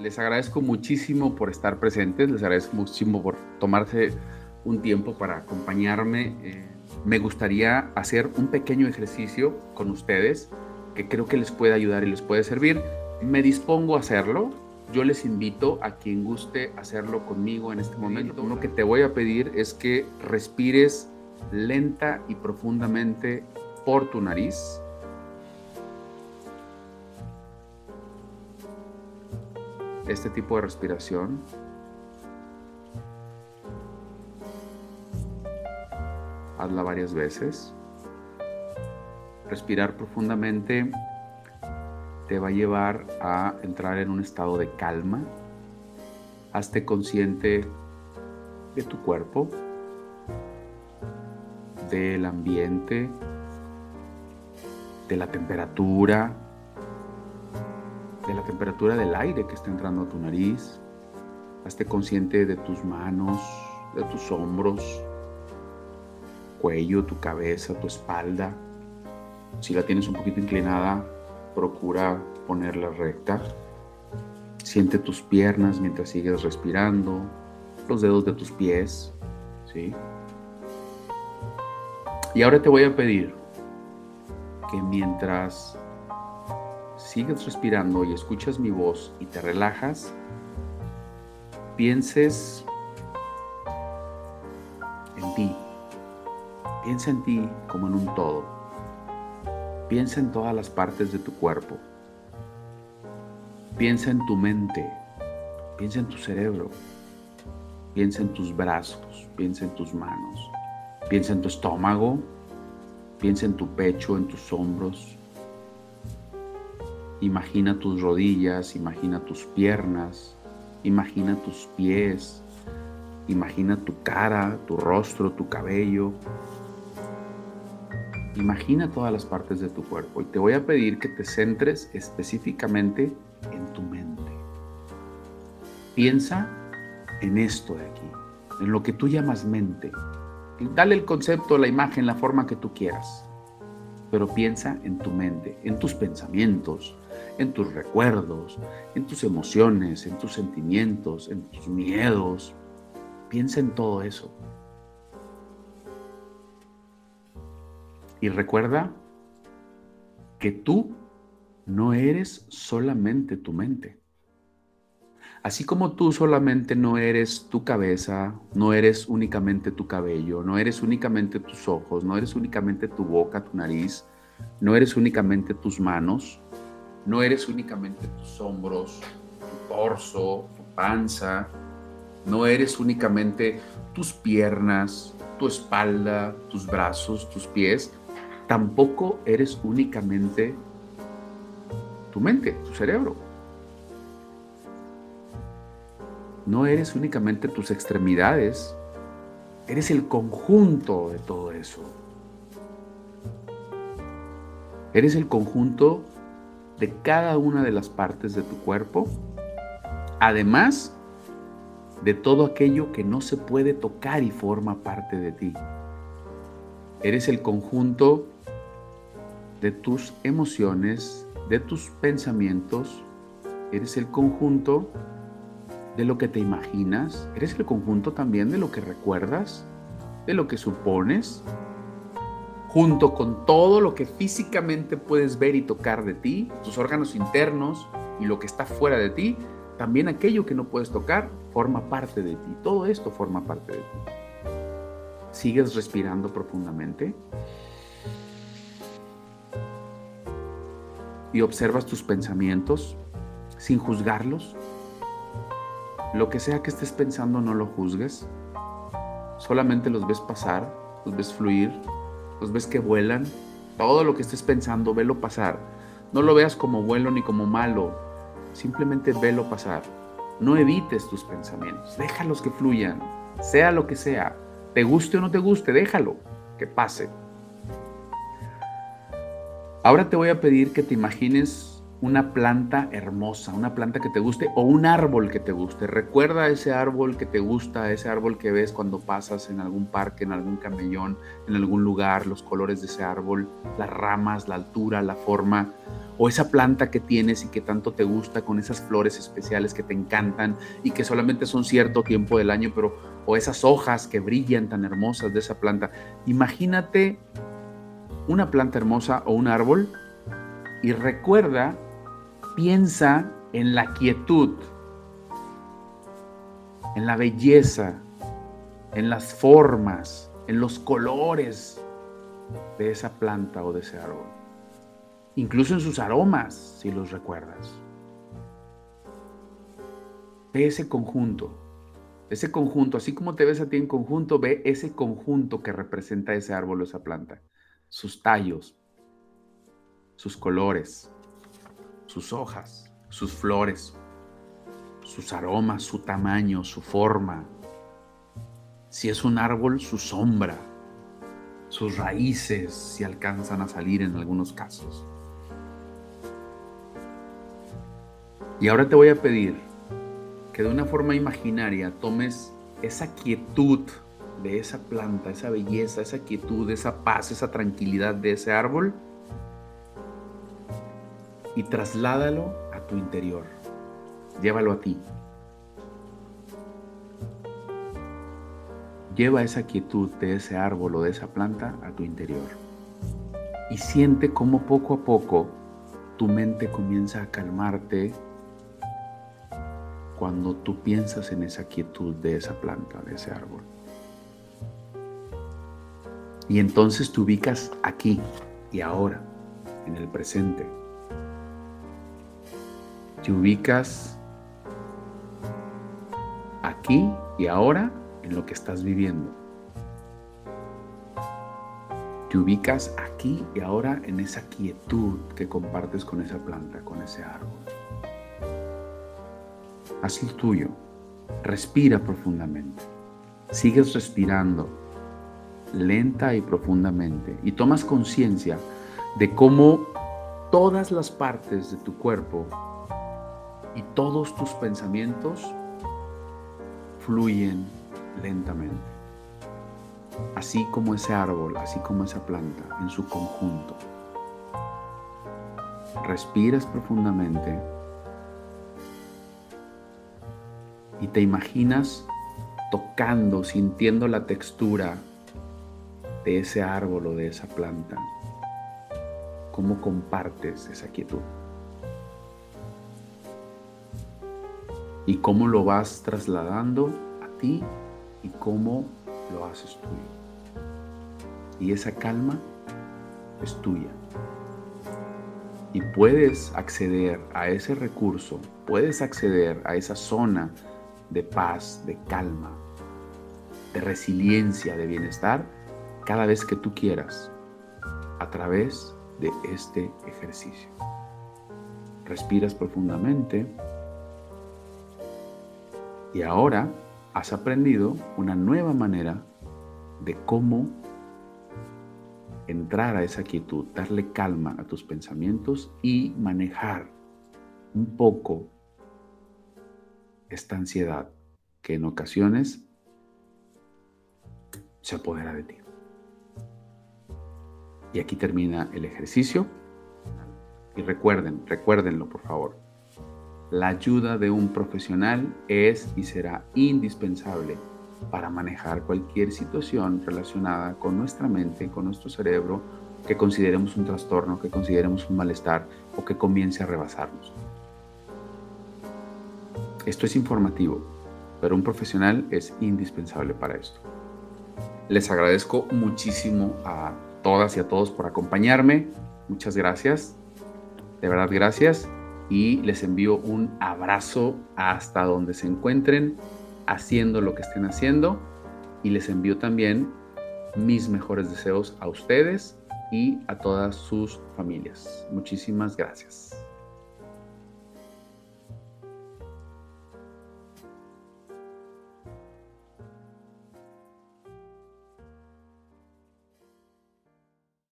les agradezco muchísimo por estar presentes, les agradezco muchísimo por tomarse un tiempo para acompañarme. Eh, me gustaría hacer un pequeño ejercicio con ustedes que creo que les puede ayudar y les puede servir. Me dispongo a hacerlo. Yo les invito a quien guste hacerlo conmigo en este momento. Lo que te voy a pedir es que respires lenta y profundamente por tu nariz. Este tipo de respiración hazla varias veces. Respirar profundamente te va a llevar a entrar en un estado de calma. Hazte consciente de tu cuerpo, del ambiente, de la temperatura, de la temperatura del aire que está entrando a tu nariz. Hazte consciente de tus manos, de tus hombros, cuello, tu cabeza, tu espalda. Si la tienes un poquito inclinada, procura ponerla recta. Siente tus piernas mientras sigues respirando, los dedos de tus pies, ¿sí? Y ahora te voy a pedir que mientras sigues respirando y escuchas mi voz y te relajas, pienses en ti, Piensa en ti como en un todo. Piensa en todas las partes de tu cuerpo. Piensa en tu mente. Piensa en tu cerebro. Piensa en tus brazos. Piensa en tus manos. Piensa en tu estómago. Piensa en tu pecho, en tus hombros. Imagina tus rodillas, imagina tus piernas, imagina tus pies, imagina tu cara, tu rostro, tu cabello, Imagina todas las partes de tu cuerpo y te voy a pedir que te centres específicamente en tu mente. Piensa en esto de aquí, en lo que tú llamas mente. Dale el concepto, la imagen, la forma que tú quieras. Pero piensa en tu mente, en tus pensamientos, en tus recuerdos, en tus emociones, en tus sentimientos, en tus miedos. Piensa en todo eso. Y recuerda que tú no eres solamente tu mente. Así como tú solamente no eres tu cabeza, no eres únicamente tu cabello, no eres únicamente tus ojos, no eres únicamente tu boca, tu nariz, no eres únicamente tus manos, no eres únicamente tus hombros, tu torso, tu panza, no eres únicamente tus piernas, tu espalda, tus brazos, tus pies, tampoco eres únicamente tu mente, tu cerebro. No eres únicamente tus extremidades, eres el conjunto de todo eso. Eres el conjunto cada una de las partes de tu cuerpo, además de todo aquello que no se puede tocar y forma parte de ti. Eres el conjunto de tus emociones, de tus pensamientos, eres el conjunto de lo que te imaginas, eres el conjunto también de lo que recuerdas, de lo que supones, junto con todo lo que físicamente puedes ver y tocar de ti, tus órganos internos y lo que está fuera de ti, también aquello que no puedes tocar forma parte de ti. Todo esto forma parte de ti. Sigues respirando profundamente. y observas tus pensamientos sin juzgarlos. Lo que sea que estés pensando no lo juzgues. Solamente los ves pasar, los ves fluir, los ves que vuelan. Todo lo que estés pensando, velo pasar. No lo veas como bueno ni como malo. Simplemente velo pasar. No evites tus pensamientos. Déjalos que fluyan. Sea lo que sea. Te guste o no te guste, déjalo que pase. Ahora te voy a pedir que te imagines una planta hermosa, una planta que te guste o un árbol que te guste. Recuerda ese árbol que te gusta, ese árbol que ves cuando pasas en algún parque, en algún camellón, en algún lugar, los colores de ese árbol, las ramas, la altura, la forma, o esa planta que tienes y que tanto te gusta con esas flores especiales que te encantan y que solamente son cierto tiempo del año, pero o esas hojas que brillan tan hermosas de esa planta. Imagínate una planta hermosa o un árbol y recuerda piensa en la quietud, en la belleza, en las formas, en los colores de esa planta o de ese árbol. Incluso en sus aromas, si los recuerdas. Ve ese conjunto, ese conjunto, así como te ves a ti en conjunto, ve ese conjunto que representa ese árbol o esa planta, sus tallos, sus colores, sus hojas, sus flores, sus aromas, su tamaño, su forma. Si es un árbol, su sombra, sus raíces, si alcanzan a salir en algunos casos. Y ahora te voy a pedir que de una forma imaginaria tomes esa quietud de esa planta, esa belleza, esa quietud, esa paz, esa tranquilidad de ese árbol y trasládalo a tu interior. Llévalo a ti. Lleva esa quietud de ese árbol o de esa planta a tu interior. Y siente cómo poco a poco tu mente comienza a calmarte cuando tú piensas en esa quietud de esa planta, de ese árbol. Y entonces te ubicas aquí y ahora, en el presente te ubicas aquí y ahora en lo que estás viviendo. Te ubicas aquí y ahora en esa quietud que compartes con esa planta, con ese árbol. Haz el tuyo. Respira profundamente. Sigues respirando lenta y profundamente y tomas conciencia de cómo todas las partes de tu cuerpo y todos tus pensamientos fluyen lentamente. Así como ese árbol, así como esa planta en su conjunto. Respiras profundamente y te imaginas tocando, sintiendo la textura de ese árbol o de esa planta. ¿Cómo compartes esa quietud? Y cómo lo vas trasladando a ti y cómo lo haces tuyo. Y esa calma es tuya. Y puedes acceder a ese recurso, puedes acceder a esa zona de paz, de calma, de resiliencia, de bienestar, cada vez que tú quieras, a través de este ejercicio. Respiras profundamente y ahora has aprendido una nueva manera de cómo entrar a esa quietud, darle calma a tus pensamientos y manejar un poco esta ansiedad que en ocasiones se apodera de ti. Y aquí termina el ejercicio. Y recuerden, recuérdenlo por favor. La ayuda de un profesional es y será indispensable para manejar cualquier situación relacionada con nuestra mente, con nuestro cerebro, que consideremos un trastorno, que consideremos un malestar o que comience a rebasarnos. Esto es informativo, pero un profesional es indispensable para esto. Les agradezco muchísimo a todas y a todos por acompañarme. Muchas gracias. De verdad, gracias y les envío un abrazo hasta donde se encuentren haciendo lo que estén haciendo y les envío también mis mejores deseos a ustedes y a todas sus familias. Muchísimas gracias.